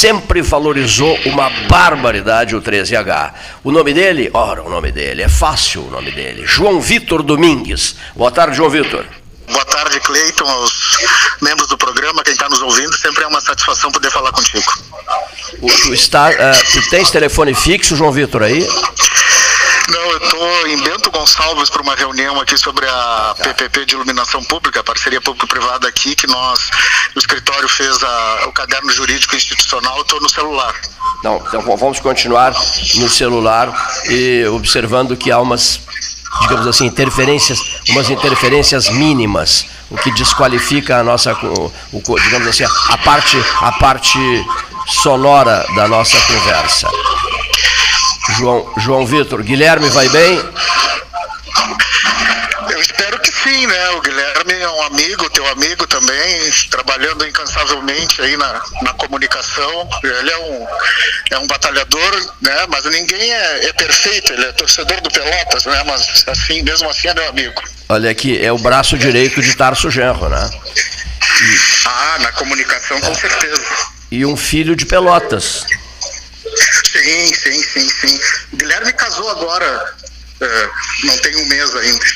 sempre valorizou uma barbaridade o 13H. O nome dele, ora, o nome dele, é fácil o nome dele, João Vitor Domingues. Boa tarde, João Vitor. Boa tarde, Cleiton, aos membros do programa, quem está nos ouvindo, sempre é uma satisfação poder falar contigo. O, tu, está, uh, tu tens telefone fixo, João Vitor, aí? Não, eu estou em Bento Gonçalves para uma reunião aqui sobre a PPP de iluminação pública, parceria público-privada aqui, que nós, o escritório fez a, o caderno jurídico institucional, estou no celular. Não, então vamos continuar no celular e observando que há umas, digamos assim, interferências, umas interferências mínimas, o que desqualifica a nossa, o, o, digamos assim, a parte, a parte sonora da nossa conversa. João, João Vitor, Guilherme vai bem? Eu espero que sim, né? O Guilherme é um amigo, teu amigo também, trabalhando incansavelmente aí na, na comunicação. Ele é um, é um batalhador, né? Mas ninguém é, é perfeito, ele é torcedor do Pelotas, né? Mas assim, mesmo assim é meu amigo. Olha aqui, é o braço direito de Tarso Genro, né? E... Ah, na comunicação com certeza. E um filho de Pelotas. Sim, sim, sim, sim. O Guilherme casou agora, é, não tem um mês ainda.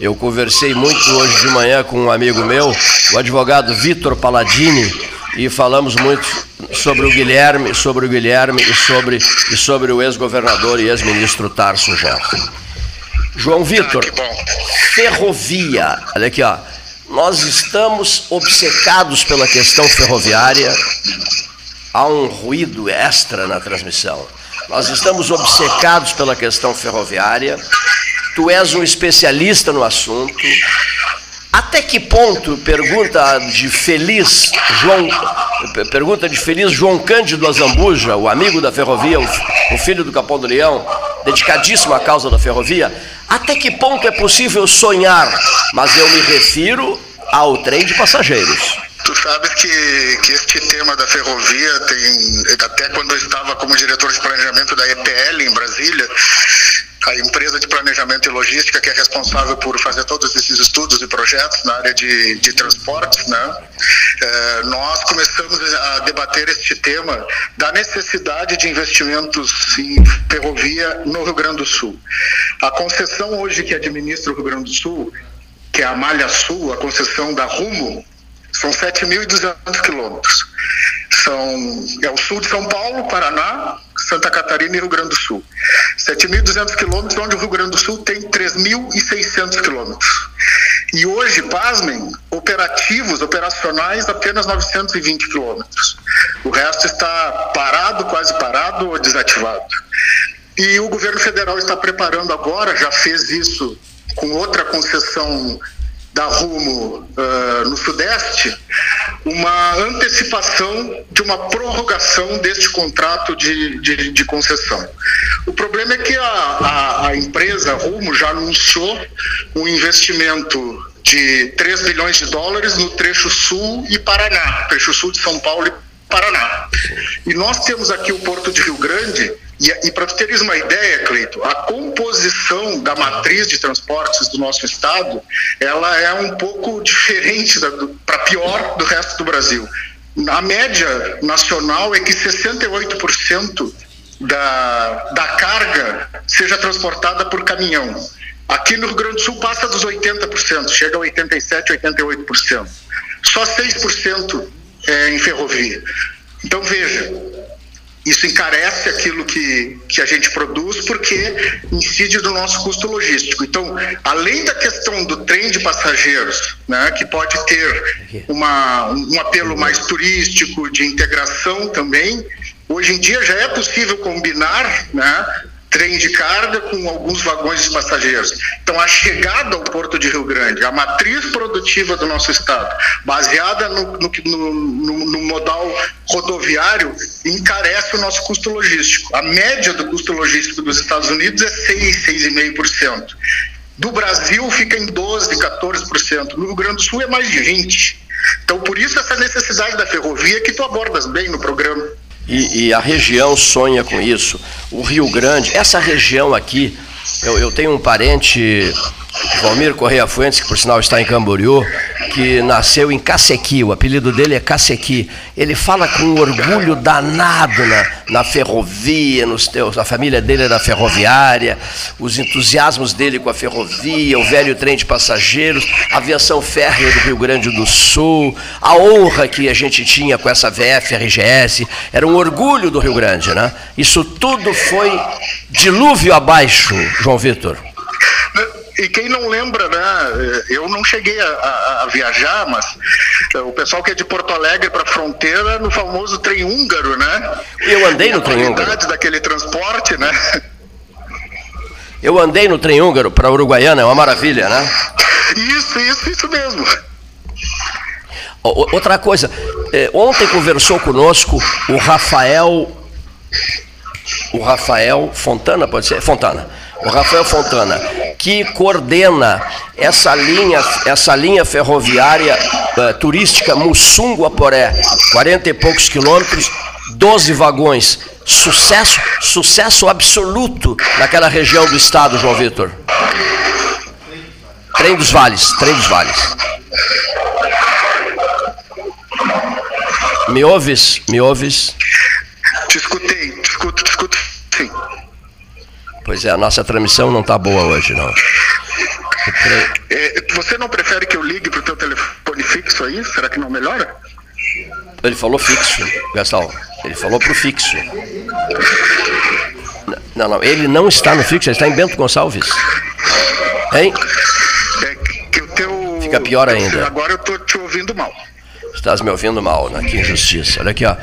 Eu conversei muito hoje de manhã com um amigo meu, o advogado Vitor Palladini, e falamos muito sobre o Guilherme, sobre o Guilherme e sobre, e sobre o ex-governador e ex-ministro Tarso Genro. João Vitor, ah, ferrovia, olha aqui, ó. Nós estamos obcecados pela questão ferroviária há um ruído extra na transmissão. Nós estamos obcecados pela questão ferroviária. Tu és um especialista no assunto. Até que ponto, pergunta de feliz João, pergunta de feliz João Cândido Azambuja, o amigo da ferrovia, o, filho do Capão do Leão, dedicadíssimo à causa da ferrovia, até que ponto é possível sonhar? Mas eu me refiro ao trem de passageiros. Tu sabes que, que este tema da ferrovia tem, até quando eu estava como diretor de planejamento da EPL em Brasília, a empresa de planejamento e logística que é responsável por fazer todos esses estudos e projetos na área de, de transportes, né? É, nós começamos a debater este tema da necessidade de investimentos em ferrovia no Rio Grande do Sul. A concessão hoje que administra o Rio Grande do Sul, que é a Malha Sul, a concessão da Rumo, são 7.200 quilômetros. São, é o sul de São Paulo, Paraná, Santa Catarina e Rio Grande do Sul. 7.200 quilômetros, onde o Rio Grande do Sul tem 3.600 quilômetros. E hoje, pasmem, operativos, operacionais, apenas 920 quilômetros. O resto está parado, quase parado ou desativado. E o governo federal está preparando agora, já fez isso com outra concessão da Rumo uh, no Sudeste uma antecipação de uma prorrogação deste contrato de, de, de concessão. O problema é que a, a, a, empresa Rumo já anunciou um investimento de 3 bilhões de dólares no trecho sul e Paraná, trecho sul de São Paulo e Paraná. E nós temos aqui o Porto de Rio Grande, e, e para teres uma ideia, Cleito, a composição da matriz de transportes do nosso estado, ela é um pouco diferente para pior do resto do Brasil. A média nacional é que 68% da, da carga seja transportada por caminhão. Aqui no Rio Grande do Sul passa dos 80%, chega a 87%, 88%. Só 6% é em ferrovia. Então veja, isso encarece aquilo que, que a gente produz porque incide no nosso custo logístico. Então, além da questão do trem de passageiros, né, que pode ter uma, um apelo mais turístico, de integração também, hoje em dia já é possível combinar né, trem de carga com alguns vagões de passageiros. Então, a chegada ao Porto de Rio Grande, a matriz produtiva do nosso estado, baseada no, no, no, no modal rodoviário, encarece o nosso custo logístico. A média do custo logístico dos Estados Unidos é 6, 6,5%. Do Brasil fica em 12, 14%. No Rio Grande do Sul é mais de 20%. Então, por isso, essa necessidade da ferrovia que tu abordas bem no programa e, e, a região sonha com isso. O Rio Grande, essa região aqui, eu, eu tenho um parente, Valmir Correia Fuentes, que por sinal está em Camboriú, que nasceu em Cacequi, o apelido dele é Cacequi. Ele fala com orgulho danado na, na ferrovia, nos teus, a família dele era ferroviária, os entusiasmos dele com a ferrovia, o velho trem de passageiros, a aviação férrea do Rio Grande do Sul, a honra que a gente tinha com essa VFRGS, era um orgulho do Rio Grande, né? Isso tudo foi dilúvio abaixo, João Vitor. E quem não lembra, né? Eu não cheguei a, a, a viajar, mas eh, o pessoal que é de Porto Alegre para a fronteira no famoso trem húngaro, né? Eu andei no trem húngaro. daquele transporte, né? Eu andei no trem húngaro para Uruguaiana, é uma maravilha, né? Isso, isso, isso mesmo. Outra coisa, eh, ontem conversou conosco o Rafael, o Rafael Fontana, pode ser? Fontana o Rafael Fontana, que coordena essa linha, essa linha ferroviária uh, turística Mussungo-Aporé, 40 e poucos quilômetros, 12 vagões. Sucesso, sucesso absoluto naquela região do estado, João Vitor. Trem dos Vales, Trem dos Vales. Me ouves? Me ouves? Te escutei, te escuto, te escuto sim. Pois é, a nossa transmissão não está boa hoje, não. É, você não prefere que eu ligue para o teu telefone fixo aí? Será que não melhora? Ele falou fixo, Gastão. Ele falou para o fixo. Não, não, ele não está no fixo, ele está em Bento Gonçalves. Hein? É que o teu. Fica pior ainda. Agora eu estou te ouvindo mal. Estás me ouvindo mal, né? Que injustiça. Olha aqui, ó.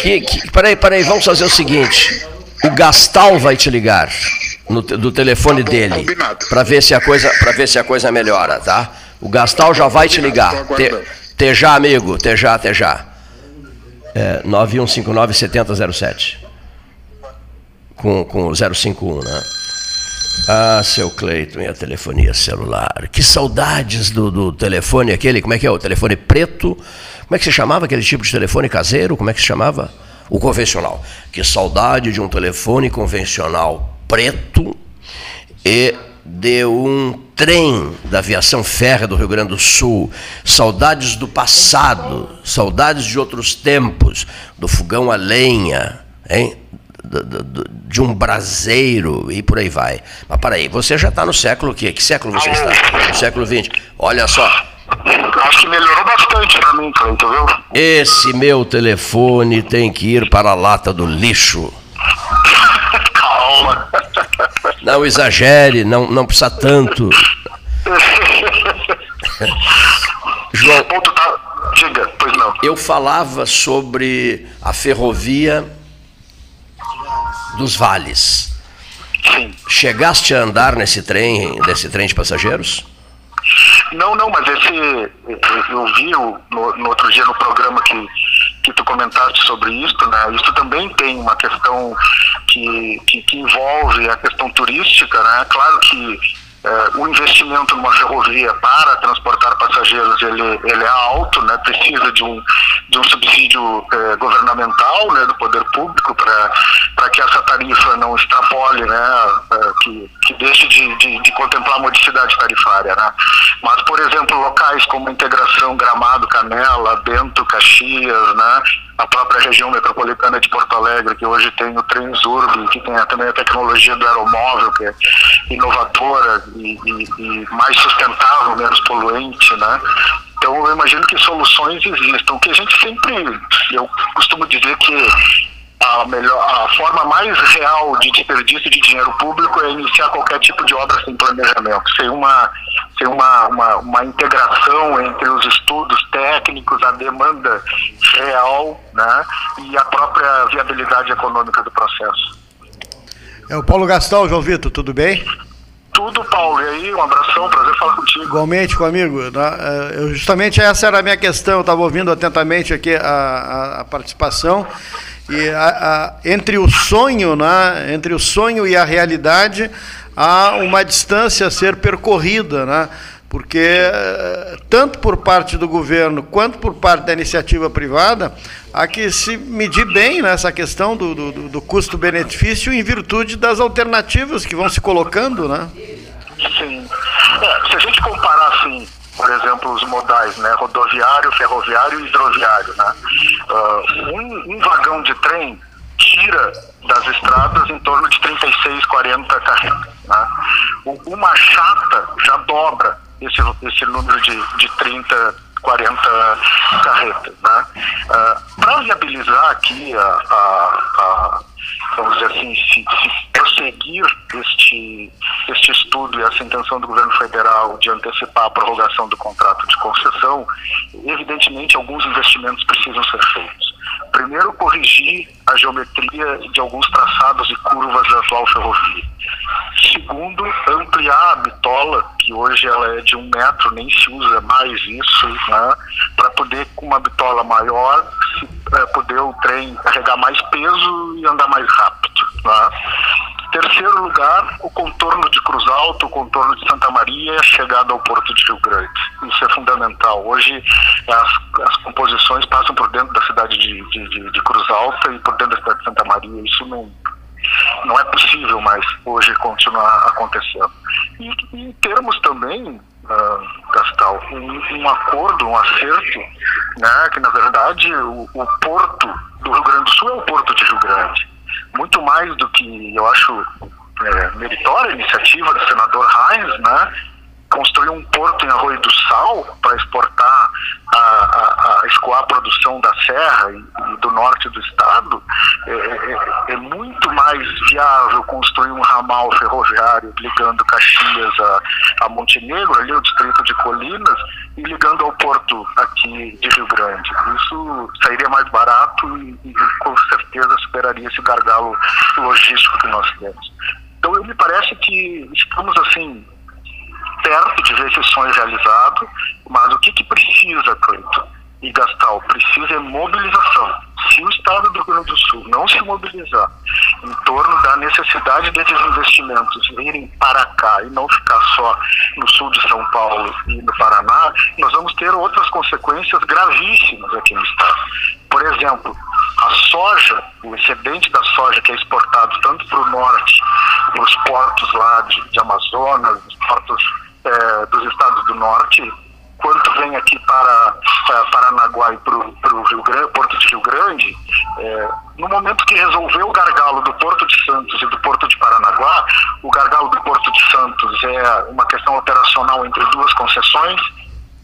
Que, que, peraí, peraí, vamos fazer o seguinte. O Gastal vai te ligar no, do telefone tá dele para ver se a coisa para ver se a coisa melhora, tá? O Gastal já vai te ligar. Te, te já, amigo, te já, te já. É, 9159 7007. Com, com 051, né? Ah, seu Cleiton e a telefonia celular. Que saudades do, do telefone aquele, como é que é? O telefone preto. Como é que se chamava aquele tipo de telefone caseiro? Como é que se chamava? O convencional. Que saudade de um telefone convencional preto e de um trem da aviação férrea do Rio Grande do Sul, saudades do passado, saudades de outros tempos, do fogão a lenha, hein? de um braseiro e por aí vai. Mas para aí, você já está no século que? Que século você está? No século XX. Olha só, Acho que melhorou bastante para mim, Cleiton, viu? Esse meu telefone tem que ir para a lata do lixo. Calma. Não exagere, não, não precisa tanto. João, tá... Diga, pois não. Eu falava sobre a ferrovia dos vales. Sim. Chegaste a andar nesse trem, nesse trem de passageiros? Não, não, mas esse eu vi no, no outro dia no programa que, que tu comentaste sobre isso, né? Isso também tem uma questão que, que, que envolve a questão turística, né? Claro que é, o investimento numa ferrovia para transportar passageiros ele, ele é alto, né? precisa de um, de um subsídio é, governamental né? do poder público para que essa tarifa não extrapole, né? É, que, que deixe de, de, de, contemplar a modicidade tarifária. Né? Mas, por exemplo, locais como Integração, Gramado, Canela, Bento, Caxias, né? A própria região metropolitana de Porto Alegre, que hoje tem o Transurb, que tem também a tecnologia do aeromóvel, que é inovadora e, e, e mais sustentável, menos poluente, né? Então eu imagino que soluções existam. O que a gente sempre, eu costumo dizer que a, melhor, a forma mais real de desperdício de dinheiro público é iniciar qualquer tipo de obra sem planejamento, sem uma, sem uma, uma, uma integração entre os estudos técnicos, a demanda real né, e a própria viabilidade econômica do processo. É o Paulo Gastão, João Vitor, tudo bem? Tudo, Paulo. E aí, um abração, prazer falar contigo. Igualmente comigo. Né? Eu, justamente essa era a minha questão, eu estava ouvindo atentamente aqui a, a, a participação. E a, a, entre o sonho, né, entre o sonho e a realidade, há uma distância a ser percorrida, né? porque eh, tanto por parte do governo quanto por parte da iniciativa privada há que se medir bem nessa questão do, do, do custo-benefício em virtude das alternativas que vão se colocando, né? Sim. É, se a gente comparar assim, por exemplo, os modais, né? rodoviário, ferroviário e hidroviário. Né? Uh, um, um vagão de trem tira das estradas em torno de 36, 40 carretas. Né? Uma chata já dobra esse, esse número de, de 30, 40 carretas. Né? Uh, ah, Para viabilizar aqui a, a, a, vamos dizer assim, se, se prosseguir este, este estudo e essa intenção do governo federal de antecipar a prorrogação do contrato de concessão, evidentemente alguns investimentos precisam ser feitos. Primeiro, corrigir a geometria de alguns traçados e curvas da atual ferrovia. Segundo, ampliar a bitola, que hoje ela é de um metro, nem se usa mais isso, né, para poder, com uma bitola maior, se, é, poder o trem carregar mais peso e andar mais rápido. Né. Terceiro lugar, o contorno de Cruz Alto, o contorno de Santa Maria e a chegada ao Porto de Rio Grande. Isso é fundamental. Hoje as, as composições passam por dentro da cidade de, de, de, de Cruz Alta e por dentro da cidade de Santa Maria. Isso não, não é possível mais hoje continuar acontecendo. E em termos também, uh, Gastal, um, um, acordo, um acerto, né, que na verdade o, o porto do Rio Grande do Sul é o porto de Rio Grande muito mais do que eu acho é, meritória a iniciativa do senador Heinz, né? Construir um porto em Arroio do Sal para exportar, a, a, a, escoar a produção da Serra e, e do norte do estado, é, é, é, muito mais viável construir um ramal ferroviário ligando Caxias a, a Montenegro, ali o distrito de Colinas, e ligando ao porto aqui de Rio Grande. Isso sairia mais barato e, e com certeza superaria esse gargalo logístico que nós temos. Então, me parece que estamos assim perto de ver esse sonho realizado, mas o que, que precisa, Cleiton e Gastal? Precisa é mobilização. Se o Estado do Rio Grande do Sul não se mobilizar em torno da necessidade desses investimentos virem para cá e não ficar só no sul de São Paulo e no Paraná, nós vamos ter outras consequências gravíssimas aqui no Estado. Por exemplo, a soja, o excedente da soja que é exportado tanto para o norte, para os portos lá de, de Amazonas, os portos é, dos estados do norte, quanto vem aqui para, para Paranaguá e para o Rio Grande, Porto de Rio Grande, é, no momento que resolveu o gargalo do Porto de Santos e do Porto de Paranaguá, o gargalo do Porto de Santos é uma questão operacional entre duas concessões,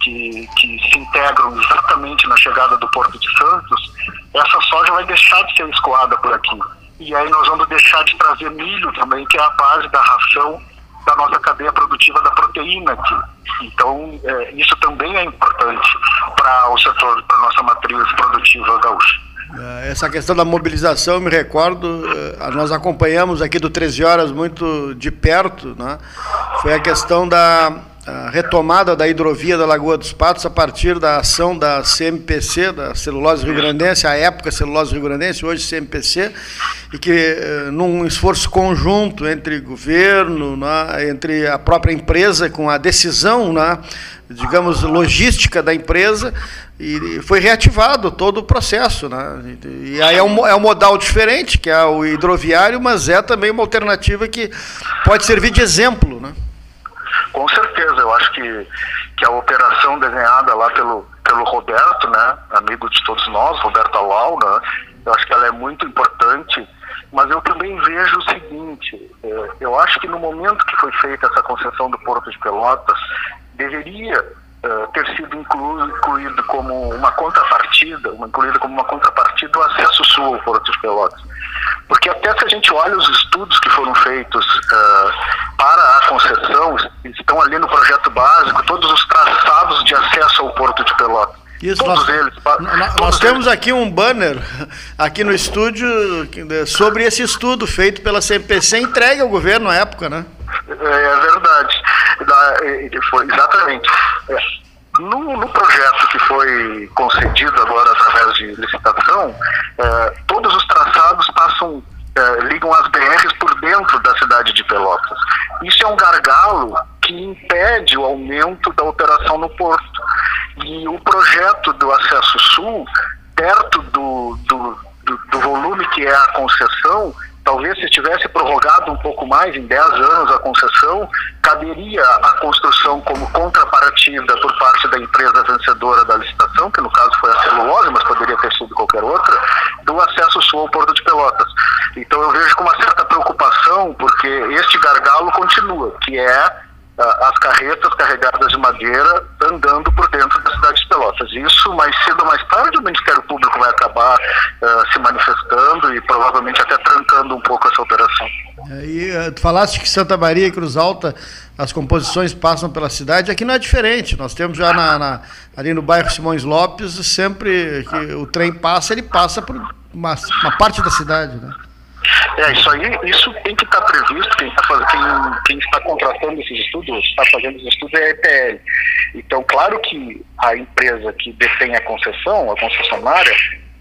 que, que se integram exatamente na chegada do Porto de Santos, essa soja vai deixar de ser escoada por aqui. E aí nós vamos deixar de trazer milho também, que é a base da ração da nossa cadeia produtiva da proteína aqui. Então, é, isso também é importante para o setor, para a nossa matriz produtiva gaúcha. É, essa questão da mobilização, me recordo, é, nós acompanhamos aqui do 13 Horas muito de perto, né? foi a questão da retomada da hidrovia da Lagoa dos Patos a partir da ação da CMPC, da Celulose Rio Grandense, a época Celulose Rio Grandense, hoje CMPC, e que eh, num esforço conjunto entre governo, né, entre a própria empresa, com a decisão, né, digamos, logística da empresa, e foi reativado todo o processo. Né? E aí é um, é um modal diferente, que é o hidroviário, mas é também uma alternativa que pode servir de exemplo. Né? Com certeza, eu acho que, que a operação desenhada lá pelo, pelo Roberto, né, amigo de todos nós, Roberto Alau, né, eu acho que ela é muito importante, mas eu também vejo o seguinte, é, eu acho que no momento que foi feita essa concessão do Porto de Pelotas, deveria é, ter sido incluído, incluído como uma contrapartida, incluído como uma contrapartida o acesso sul ao Porto de Pelotas. Porque até se a gente olha os estudos que foram feitos uh, para a concessão, estão ali no projeto básico, todos os traçados de acesso ao Porto de Pelotas. Isso, todos nós, eles. Nós, todos temos eles. aqui um banner aqui no estúdio sobre esse estudo feito pela CPC entregue ao governo na época, né? É, é verdade. Foi, exatamente. É. No, no, projeto que foi concedido agora através de licitação, é, todos os traçados passam, é, ligam as BRs por dentro da cidade de Pelotas. Isso é um gargalo que impede o aumento da operação no porto. E o projeto do acesso sul, perto do, do, do, do volume que é a concessão, Talvez se tivesse prorrogado um pouco mais, em 10 anos, a concessão, caberia a construção como contrapartida por parte da empresa vencedora da licitação, que no caso foi a celulose, mas poderia ter sido qualquer outra, do acesso sul ao Porto de Pelotas. Então eu vejo com uma certa preocupação, porque este gargalo continua, que é as carretas carregadas de madeira andando por dentro da cidade de Pelotas. Isso, mais cedo ou mais tarde, o Ministério Público vai acabar uh, se manifestando e provavelmente até trancando um pouco essa operação. É, e uh, tu falaste que Santa Maria e Cruz Alta, as composições passam pela cidade, aqui não é diferente. Nós temos já na, na, ali no bairro Simões Lopes, sempre que o trem passa, ele passa por uma, uma parte da cidade, né? É, isso aí, isso tem que estar tá previsto, quem está, quem, quem está contratando esses estudos, está fazendo esses estudos é a EPL. Então, claro que a empresa que detém a concessão, a concessionária,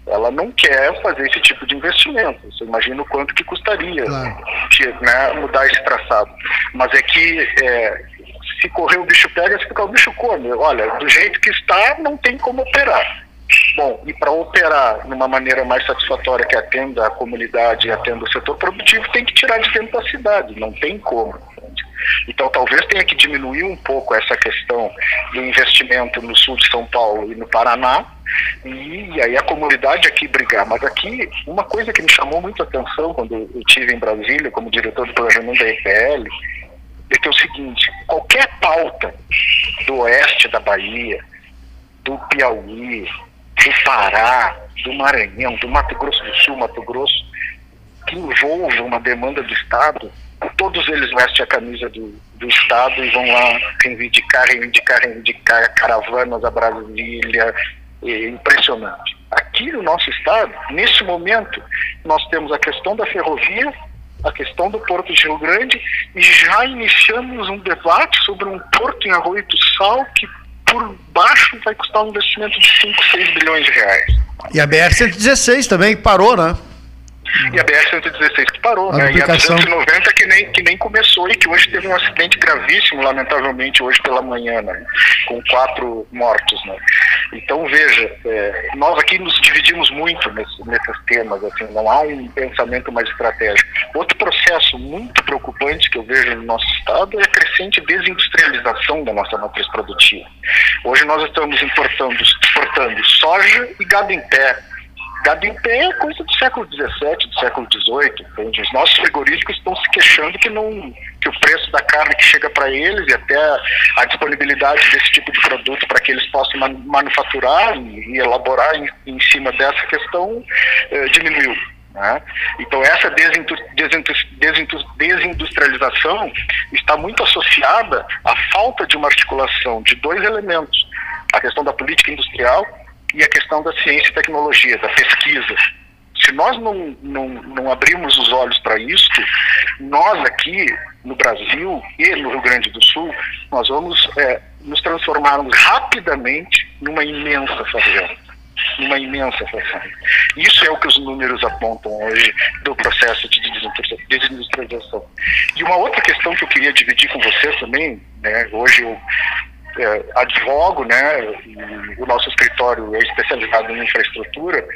ela não quer fazer esse tipo de investimento. Você imagina o quanto que custaria claro. né, mudar esse traçado. Mas é que é, se correr o bicho pega, se ficar o bicho come. Olha, do jeito que está, não tem como operar. Bom, e para operar de uma maneira mais satisfatória que atenda a comunidade e atenda o setor produtivo, tem que tirar de dentro da cidade, não tem como. Então, talvez tenha que diminuir um pouco essa questão do investimento no sul de São Paulo e no Paraná, e aí a comunidade aqui brigar. Mas aqui, uma coisa que me chamou muito a atenção quando eu estive em Brasília, como diretor do planejamento da EPL, é que é o seguinte: qualquer pauta do oeste da Bahia, do Piauí, do Pará, do Maranhão, do Mato Grosso do Sul, Mato Grosso, que envolve uma demanda do Estado, todos eles vestem a camisa do, do Estado e vão lá reivindicar, reivindicar, reivindicar caravanas a Brasília, é impressionante. Aqui no nosso Estado, nesse momento, nós temos a questão da ferrovia, a questão do Porto de Rio Grande e já iniciamos um debate sobre um porto em Arroio do Sal que por baixo vai custar um investimento de 5, 6 bilhões de reais. E a BR-116 também parou, né? E a BR-116 que parou, a né? E a 290 que nem, que nem começou e que hoje teve um acidente gravíssimo, lamentavelmente, hoje pela manhã, né? Com quatro mortos, né? Então, veja, é, nós aqui nos dividimos muito nesse, nesses temas, assim, não há um pensamento mais estratégico. Outro processo muito preocupante que eu vejo no nosso estado é a crescente desindustrialização da nossa matriz produtiva. Hoje nós estamos importando, exportando soja e gado em pé, Pé é coisa do século XVII, do século XVIII. Os nossos frigoríficos estão se queixando que, não, que o preço da carne que chega para eles e até a disponibilidade desse tipo de produto para que eles possam man manufaturar e, e elaborar em, em, cima dessa questão eh, diminuiu. Né? Então, essa desindustrialização está muito associada à falta de uma articulação de dois elementos: a questão da política industrial e a questão da ciência e tecnologia, da pesquisa. Se nós não, não, não abrirmos os olhos para isso, nós aqui no Brasil e no Rio Grande do Sul, nós vamos é, nos transformarmos rapidamente numa imensa favela. Numa imensa favela. Isso é o que os números apontam hoje do processo de desindustrialização. E uma outra questão que eu queria dividir com vocês também, né, hoje eu é, advogo, né, o nosso escritório é especializado em infraestrutura,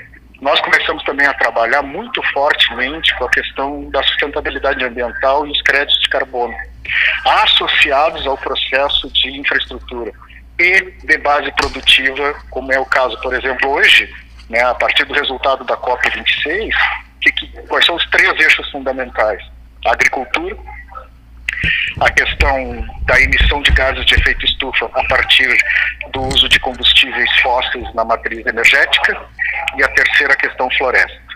nós começamos também a trabalhar muito fortemente com a questão da sustentabilidade ambiental e os créditos de carbono, associados ao processo de infraestrutura e de base produtiva, como é o caso, por exemplo, hoje, né, a partir do resultado da COP26, que, que, quais são os três eixos fundamentais? A agricultura, a questão da emissão de gases de efeito estufa a partir do uso de combustíveis fósseis na matriz energética e a terceira questão floresta.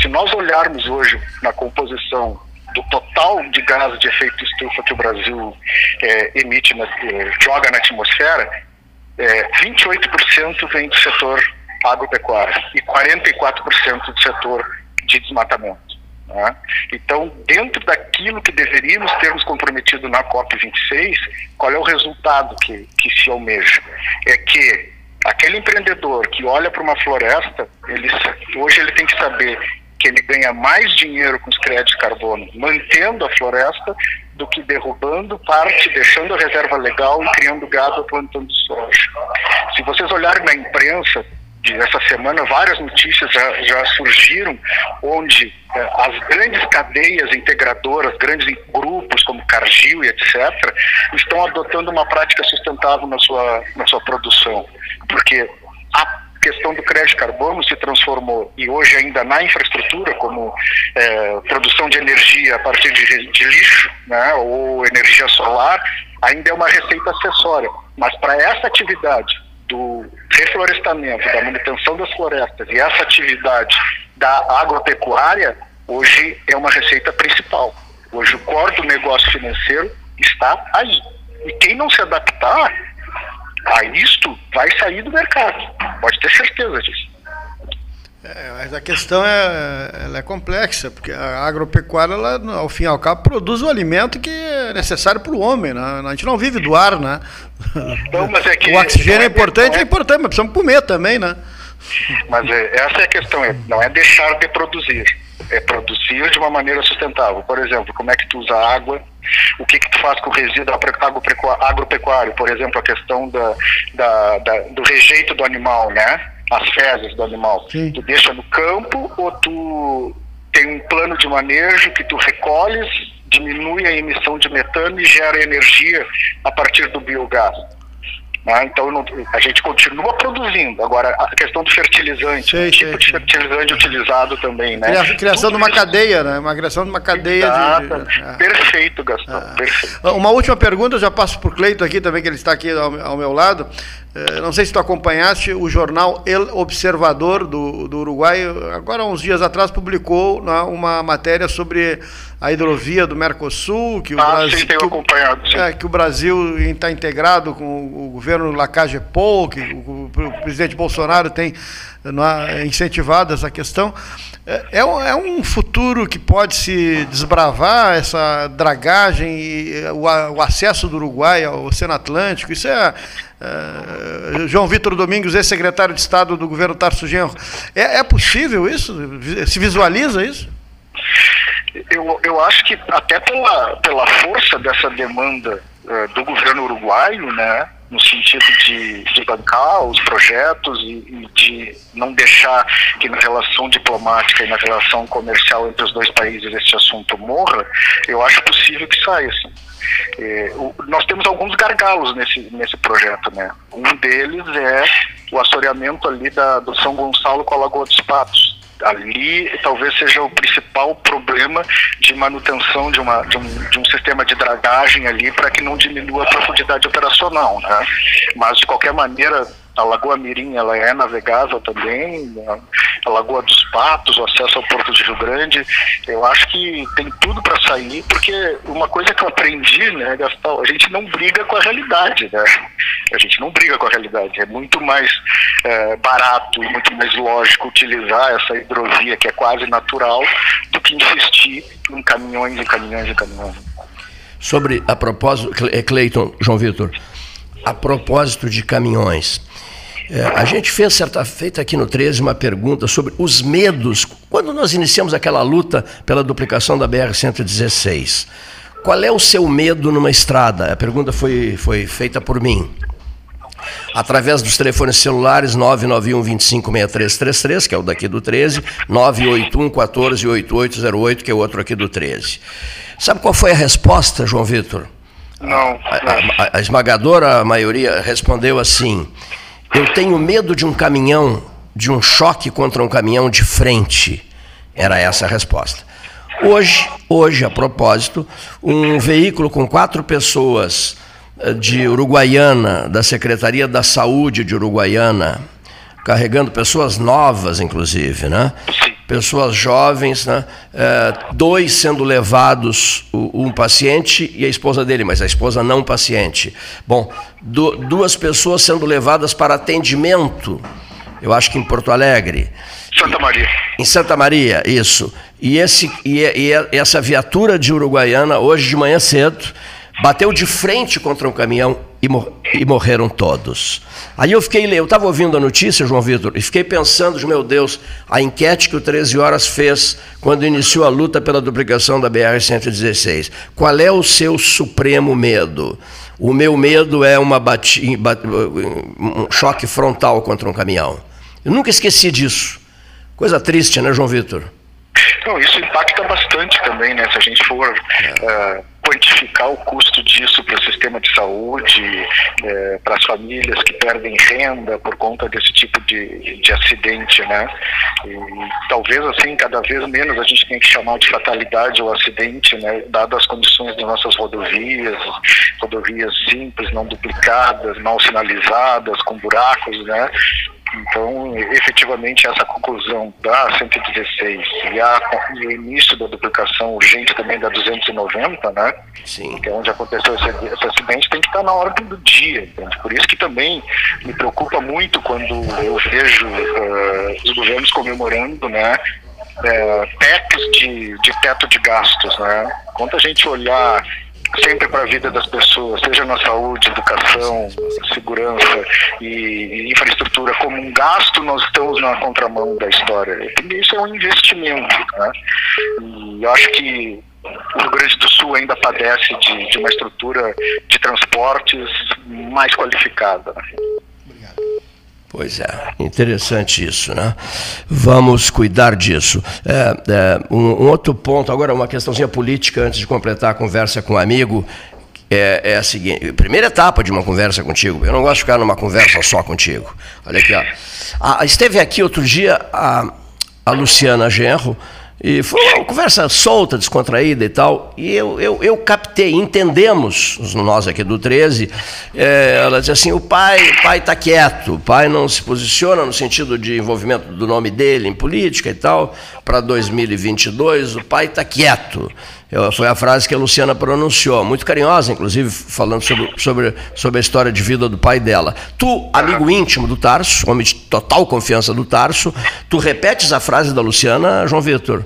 Se nós olharmos hoje na composição do total de gases de efeito estufa que o Brasil é, emite, na, é, joga na atmosfera, é, 28% vem do setor agropecuário e 44% do setor de desmatamento. Né? Então, dentro daquilo que deveríamos termos comprometido na COP26, qual é o resultado que, que se almeja? É que aquele empreendedor que olha para uma floresta, ele, hoje ele tem que saber que ele ganha mais dinheiro com os créditos de carbono mantendo a floresta do que derrubando parte, deixando a reserva legal e criando gado ou plantando soja. Se vocês olharem na imprensa, essa semana, várias notícias já, já surgiram onde eh, as grandes cadeias integradoras, grandes grupos como Cargill e etc., estão adotando uma prática sustentável na sua, na sua produção. Porque a questão do crédito carbono se transformou e hoje ainda na infraestrutura como é, produção de energia a partir de, de lixo né, ou energia solar ainda é uma receita acessória mas para essa atividade do reflorestamento da manutenção das florestas e essa atividade da agropecuária hoje é uma receita principal hoje o core do negócio financeiro está aí e quem não se adaptar a isto vai sair do mercado. Pode ter certeza disso. É, mas a questão é, ela é complexa, porque a agropecuária, ela, ao fim e ao cabo, produz o alimento que é necessário para o homem. Né? A gente não vive do ar, né? Mas é que o oxigênio é, é importante, é, é importante, mas precisamos comer também, né? Mas é, essa é a questão, é, não é deixar de produzir, é produzir de uma maneira sustentável. Por exemplo, como é que tu usa água o que, que tu faz com o resíduo agropecuário, por exemplo, a questão da, da, da, do rejeito do animal, né? As fezes do animal. Sim. Tu deixa no campo ou tu tem um plano de manejo que tu recolhes, diminui a emissão de metano e gera energia a partir do biogás. Né? Então não, a gente continua produzindo. Agora, a questão do fertilizante, sei, o tipo sei, de fertilizante utilizado também. Né? Criação, criação de uma isso. cadeia, né? Uma criação de uma cadeia Exato. de. de... Perfeito, Gastão. Ah. Perfeito. Uma última pergunta, eu já passo para o Cleito aqui também, que ele está aqui ao, ao meu lado. Eh, não sei se tu acompanhaste o jornal El Observador do, do Uruguai, agora uns dias atrás publicou né, uma matéria sobre a hidrovia do Mercosul, que o, ah, Brasil, sim, que, o, é, que o Brasil está integrado com o governo Lacage Pou, que o, o, presidente Bolsonaro tem incentivado essa questão. É, é, é, um futuro que pode se desbravar essa dragagem e o, acesso do Uruguai ao Oceano Atlântico. Isso é, é João Vitor Domingos, ex-secretário de Estado do governo Tarso Genro. É, é possível isso? Se visualiza isso? Eu, eu acho que até pela, pela força dessa demanda uh, do governo uruguaio, né, no sentido de, de bancar os projetos e, e, de não deixar que na relação diplomática e na relação comercial entre os dois países esse assunto morra, eu acho possível que saia. Assim. É, o, nós temos alguns gargalos nesse, nesse projeto. Né? Um deles é o assoreamento ali da, do São Gonçalo com a Lagoa dos Patos ali talvez seja o principal problema de manutenção de, uma, de, um, de um sistema de dragagem ali para que não diminua a profundidade operacional. Né? Mas, de qualquer maneira, a Lagoa Mirim ela é navegável também, a Lagoa dos Patos, o acesso ao Porto de Rio Grande, eu acho que tem tudo para sair, porque uma coisa que eu aprendi, né, Gastão, a gente não briga com a realidade, né? A gente não briga com a realidade, é muito mais é, barato e muito mais lógico utilizar essa hidrovia que é quase natural do que insistir em caminhões e caminhões e caminhões. Sobre a propósito, Cleiton, João Vitor, a propósito de caminhões, é, a gente fez certa feita aqui no 13 uma pergunta sobre os medos quando nós iniciamos aquela luta pela duplicação da BR-116. Qual é o seu medo numa estrada? A pergunta foi, foi feita por mim. Através dos telefones celulares 991 256333, que é o daqui do 13, 981 14 8808, que é o outro aqui do 13. Sabe qual foi a resposta, João Vitor? Não. A, a, a esmagadora maioria respondeu assim: eu tenho medo de um caminhão, de um choque contra um caminhão de frente. Era essa a resposta. Hoje, hoje, a propósito, um veículo com quatro pessoas eh, de Uruguaiana, da Secretaria da Saúde de Uruguaiana, carregando pessoas novas, inclusive, né? Pessoas jovens, né? É, dois sendo levados, um paciente e a esposa dele, mas a esposa não paciente. Bom, du duas pessoas sendo levadas para atendimento, eu acho que em Porto Alegre. Santa Maria. Em Santa Maria, isso. E, esse, e, e essa viatura de Uruguaiana, hoje de manhã cedo, bateu de frente contra um caminhão e, mor e morreram todos. Aí eu fiquei, eu estava ouvindo a notícia, João Vitor, e fiquei pensando, meu Deus, a enquete que o 13 Horas fez quando iniciou a luta pela duplicação da BR-116. Qual é o seu supremo medo? O meu medo é uma um choque frontal contra um caminhão. Eu nunca esqueci disso. Coisa triste, né, João Vitor? Não, isso impacta bastante também, né? Se a gente for é. uh, quantificar o custo disso para o sistema de saúde, é, para as famílias que perdem renda por conta desse tipo de, de acidente, né? E talvez assim, cada vez menos a gente tem que chamar de fatalidade ou acidente, né? Dadas as condições das nossas rodovias, rodovias simples, não duplicadas, mal sinalizadas, com buracos, né? Então, efetivamente, essa conclusão da 116 e, a, e o início da duplicação urgente também da 290, né? Sim. Que é onde aconteceu esse, esse acidente, tem que estar na ordem do dia. Entende? Por isso que também me preocupa muito quando eu vejo uh, os governos comemorando, né? Uh, PECs de, de teto de gastos, né? Quando a gente olhar sempre para a vida das pessoas, seja na saúde, educação, segurança e, infraestrutura como um gasto, nós estamos na contramão da história. Isso é um investimento. Né? E eu acho que o Rio Grande do Sul ainda padece de, de uma estrutura de transportes mais qualificada. Pois é, interessante isso, né? Vamos cuidar disso. É, é, um, um, outro ponto, agora uma questãozinha política, antes de completar a conversa com um amigo, é, é, a seguinte: primeira etapa de uma conversa contigo. Eu não gosto de ficar numa conversa só contigo. Olha aqui, ó. Ah, esteve aqui outro dia a, a Luciana Genro e foi uma conversa solta, descontraída e tal. E eu, eu, eu captei, entendemos, nós aqui do 13, é, ela dizia assim, o pai o pai está quieto, o pai não se posiciona no sentido de envolvimento do nome dele em política e tal. Para 2022, o pai está quieto. Foi a frase que a Luciana pronunciou, muito carinhosa, inclusive, falando sobre, sobre, sobre a história de vida do pai dela. Tu, amigo íntimo do Tarso, homem de total confiança do Tarso, tu repetes a frase da Luciana, João Vitor?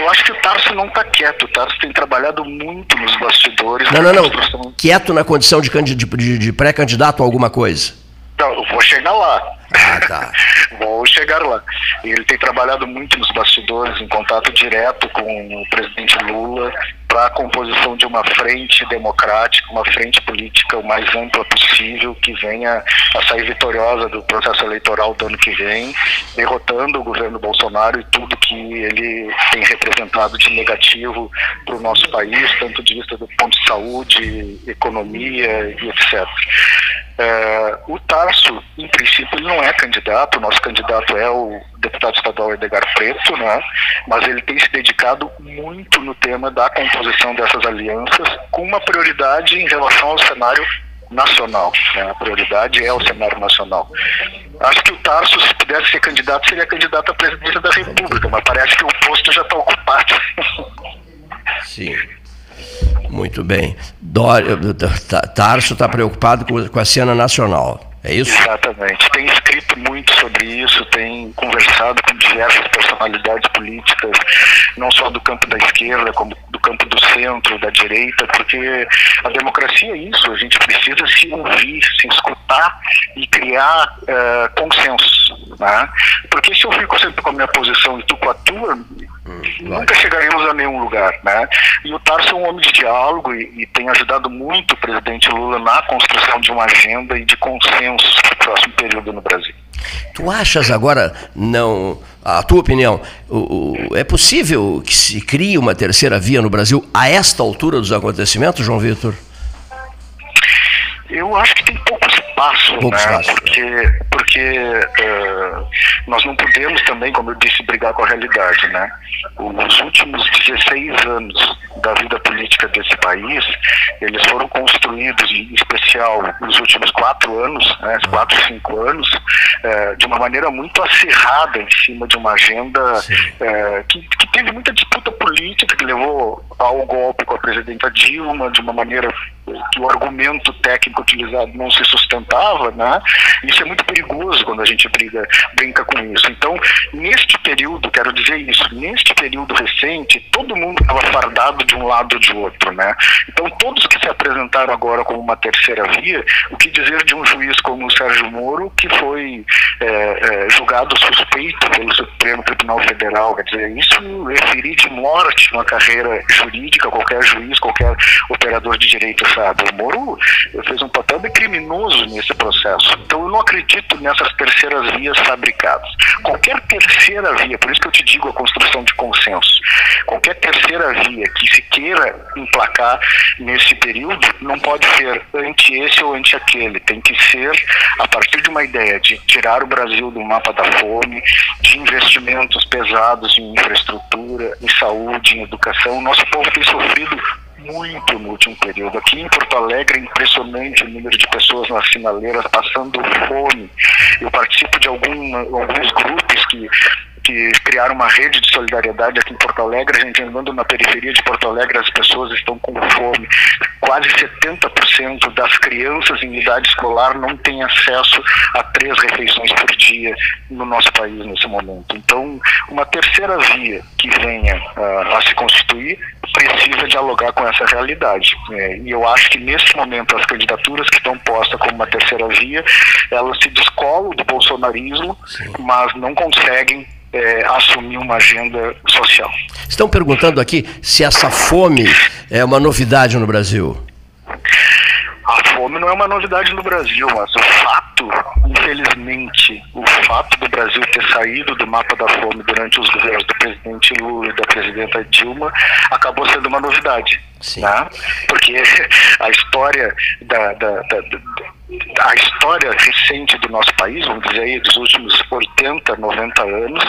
Eu acho que o Tarso não está quieto. O Tarso tem trabalhado muito nos bastidores. Não, não, não. Construção... Quieto na condição de, de, de pré-candidato a alguma coisa. Não, eu vou chegar lá. Ah, tá. Vou chegar lá. Ele tem trabalhado muito nos bastidores, em contato direto com o presidente Lula, para a composição de uma frente democrática, uma frente política o mais ampla possível, que venha a sair vitoriosa do processo eleitoral do ano que vem, derrotando o governo Bolsonaro e tudo que ele tem representado de negativo para o nosso país, tanto de vista do ponto de saúde, economia e etc. É, o Tarso, em princípio, ele não é candidato, o nosso candidato é o deputado estadual Edgar Preto, né? mas ele tem se dedicado muito no tema da composição dessas alianças, com uma prioridade em relação ao cenário nacional. Né? A prioridade é o cenário nacional. Acho que o Tarso, se pudesse ser candidato, seria candidato à presidência da República, mas parece que o posto já está ocupado. Sim. Muito bem. Dória, Tarso está preocupado com a cena nacional. É isso? Exatamente. Tem escrito muito sobre isso, tem conversado com diversas personalidades políticas, não só do campo da esquerda, como do campo do centro, da direita, porque a democracia é isso, a gente precisa se ouvir, se escutar e criar uh, consensos. Né? Porque se eu fico sempre com a minha posição e tu com a tua, Hum, nunca chegaremos a nenhum lugar, né? E o Tarso é um homem de diálogo e, e, tem ajudado muito o presidente Lula na construção de uma agenda e de consenso para o próximo período no Brasil. Tu achas agora, não, a tua opinião, o, o, é possível que se crie uma terceira via no Brasil a esta altura dos acontecimentos, João Vitor? Eu acho que tem pouco espaço, né? Espaço. Porque, porque uh, nós não podemos também, como eu disse, brigar com a realidade, né? Os últimos 16 anos da vida política desse país, eles foram construídos, em especial nos últimos quatro anos, né, quatro, cinco anos, uh, de uma maneira muito acirrada em cima de uma agenda uh, que, que teve muita disputa política, que levou ao golpe com a presidenta Dilma, de uma maneira que o argumento técnico utilizado não se sustentava, né? Isso é muito perigoso quando a gente briga, brinca com isso. Então, neste período, quero dizer isso, neste período recente, todo mundo estava fardado de um lado ou de outro, né? Então, todos que se apresentaram agora como uma terceira via, o que dizer de um juiz como o Sérgio Moro, que foi é, é, julgado suspeito pelo Supremo Tribunal Federal, quer dizer, isso é ferir de morte uma carreira jurídica, qualquer juiz, qualquer operador de direito sabe. O Moro fez um papel de criminoso nesse processo. Então, eu não acredito nessas terceiras vias fabricadas. Qualquer terceira via, por isso que eu te digo a construção de consenso, qualquer terceira via que se queira emplacar nesse período não pode ser anti esse ou anti aquele, tem que ser a partir de uma ideia de tirar o Brasil do mapa da fome, de investimentos pesados em infraestrutura, em saúde, em educação. O nosso povo tem sofrido muito no último período. Aqui em Porto Alegre é impressionante o número de pessoas nas sinaleiras passando fome. Eu participo de algum, alguns grupos que que criaram uma rede de solidariedade aqui em Porto Alegre. A gente andando na periferia de Porto Alegre, as pessoas estão com fome. Quase 70% das crianças em idade escolar não têm acesso a três refeições por dia no nosso país nesse momento. Então, uma terceira via que venha uh, a se constituir precisa dialogar com essa realidade. É, e eu acho que nesse momento as candidaturas que estão postas como uma terceira via, elas se descolam do bolsonarismo, Sim. mas não conseguem é, assumir uma agenda social. Estão perguntando aqui se essa fome é uma novidade no Brasil. A fome não é uma novidade no Brasil, mas o fato, infelizmente, o fato do Brasil ter saído do mapa da fome durante os governos do presidente Lula e da presidenta Dilma acabou sendo uma novidade. Sim. Né? Porque a história da, da, da, da a história recente do nosso país, vamos dizer aí, dos últimos 80, 90 anos,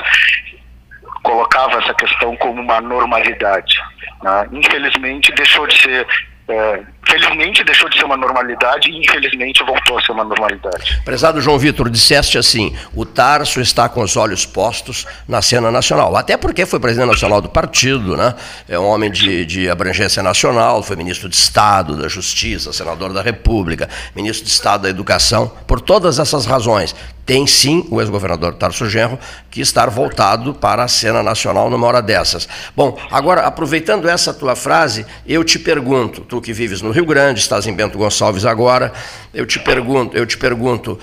colocava essa questão como uma normalidade. Né? Infelizmente, deixou de ser é, felizmente deixou de ser uma normalidade e infelizmente voltou a ser uma normalidade. Prezado João Vitor, disseste assim: o Tarso está com os olhos postos na cena nacional. Até porque foi presidente nacional do partido, né? É um homem de, de abrangência nacional, foi ministro de Estado da Justiça, senador da República, ministro de Estado da Educação. Por todas essas razões, tem sim o ex-governador Tarso Genro que estar voltado para a cena nacional numa hora dessas. Bom, agora, aproveitando essa tua frase, eu te pergunto, tu que vives no Rio Grande, estás em Bento Gonçalves agora, eu te pergunto, eu te pergunto,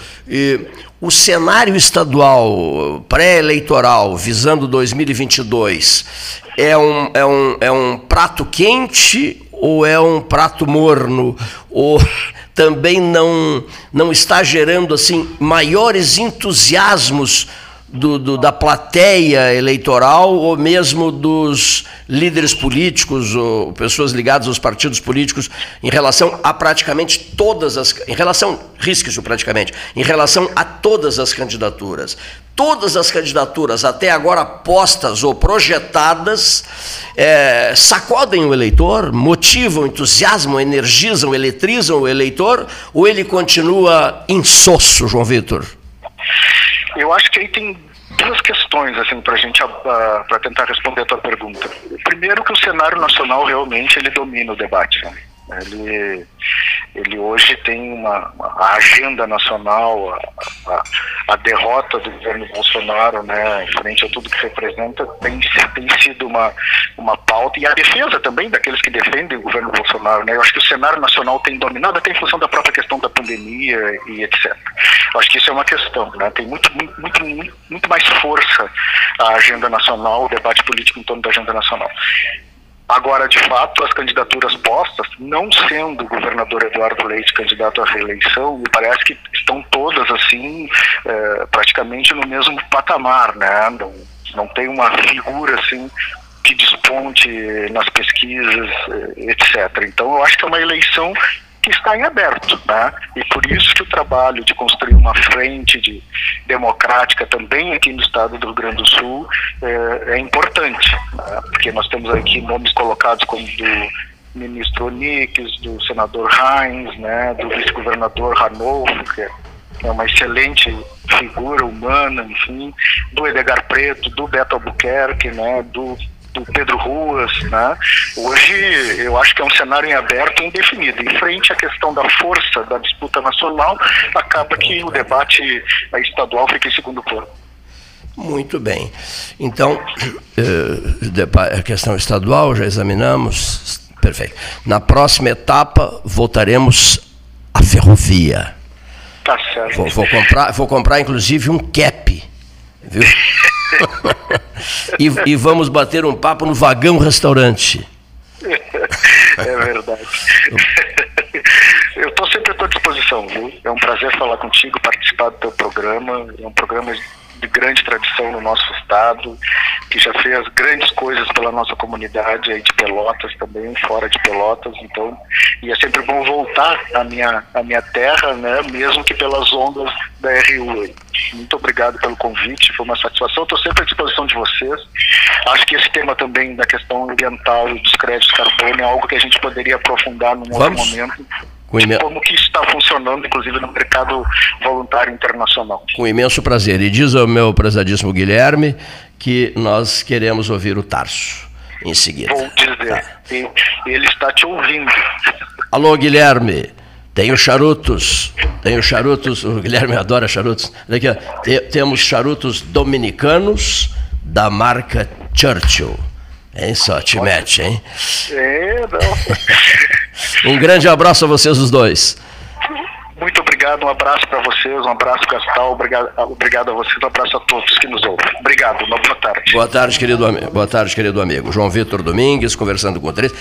o cenário estadual pré-eleitoral visando 2022 é um, é, um, é um prato quente ou é um prato morno? Ou também não, não está gerando assim maiores entusiasmos do, do, da plateia eleitoral ou mesmo dos líderes políticos ou pessoas ligadas aos partidos políticos em relação a praticamente todas as em relação risque-se praticamente em relação a todas as candidaturas. Todas as candidaturas até agora postas ou projetadas é, sacodem o eleitor motivam entusiasmam energizam eletrizam o eleitor ou ele continua insosso João Vitor eu acho que aí tem duas questões assim para gente uh, para tentar responder a tua pergunta. Primeiro que o cenário nacional realmente ele domina o debate. Né? Ele, ele hoje tem uma, agenda nacional, a, a, a, derrota do governo Bolsonaro, né, frente a tudo que representa, tem, tem sido uma, uma pauta, e a defesa também daqueles que defendem o governo Bolsonaro. Né, eu acho que o cenário nacional tem dominado, até em função da própria questão da pandemia e etc. Eu acho que isso é uma questão. Né, tem muito, muito, muito, muito mais força a agenda nacional, o debate político em torno da agenda nacional. Agora, de fato, as candidaturas postas, não sendo o governador Eduardo Leite candidato à reeleição, me parece que estão todas assim, é, praticamente no mesmo patamar, né? Não, não tem uma figura assim que desponte nas pesquisas, é, etc. Então, eu acho que é uma eleição que está em aberto, né? E por isso que o trabalho de construir uma frente de democrática também aqui no estado do Rio Grande do Sul é, é importante, né? porque nós temos aqui nomes colocados como do ministro Onix, do senador Heinz, né? Do vice-governador Ranolfo, que é uma excelente figura humana, enfim, do Edgar Preto, do Beto Albuquerque, né? Do do Pedro Ruas, né? Hoje eu acho que é um cenário em aberto e indefinido. Em frente à questão da força da disputa nacional, acaba que o debate estadual fica em segundo plano. Muito bem. Então, eh, a questão estadual já examinamos. Perfeito. Na próxima etapa, voltaremos à ferrovia. Tá certo. Vou, vou comprar, vou comprar inclusive um cap, viu? e, e vamos bater um papo no vagão restaurante. É verdade. Eu estou sempre à tua disposição, viu? É um prazer falar contigo, participar do teu programa. É um programa de grande tradição no nosso estado, que já fez grandes coisas pela nossa comunidade aí de Pelotas também, fora de Pelotas, então, e é sempre bom voltar à minha, à minha terra, né, mesmo que pelas ondas da RU. Muito obrigado pelo convite, foi uma satisfação, estou sempre à disposição de vocês. Acho que esse tema também da questão ambiental e dos créditos carbono é algo que a gente poderia aprofundar num Vamos. outro momento como que está funcionando, inclusive, no mercado voluntário internacional. Com imenso prazer. E diz ao meu prezadíssimo Guilherme que nós queremos ouvir o Tarso em seguida. Vou dizer. Tá. Ele está te ouvindo. Alô, Guilherme. Tenho charutos. Tenho charutos. O Guilherme adora charutos. Ó. Temos charutos dominicanos da marca Churchill. Hein, só te mete, hein? É, não. um grande abraço a vocês os dois. Muito obrigado, um abraço para vocês, um abraço Gastal, obrigado, obrigado a vocês, um abraço a todos que nos ouvem. Obrigado, boa tarde. Boa tarde, querido, boa tarde, querido amigo. João Vitor Domingues, conversando com o três.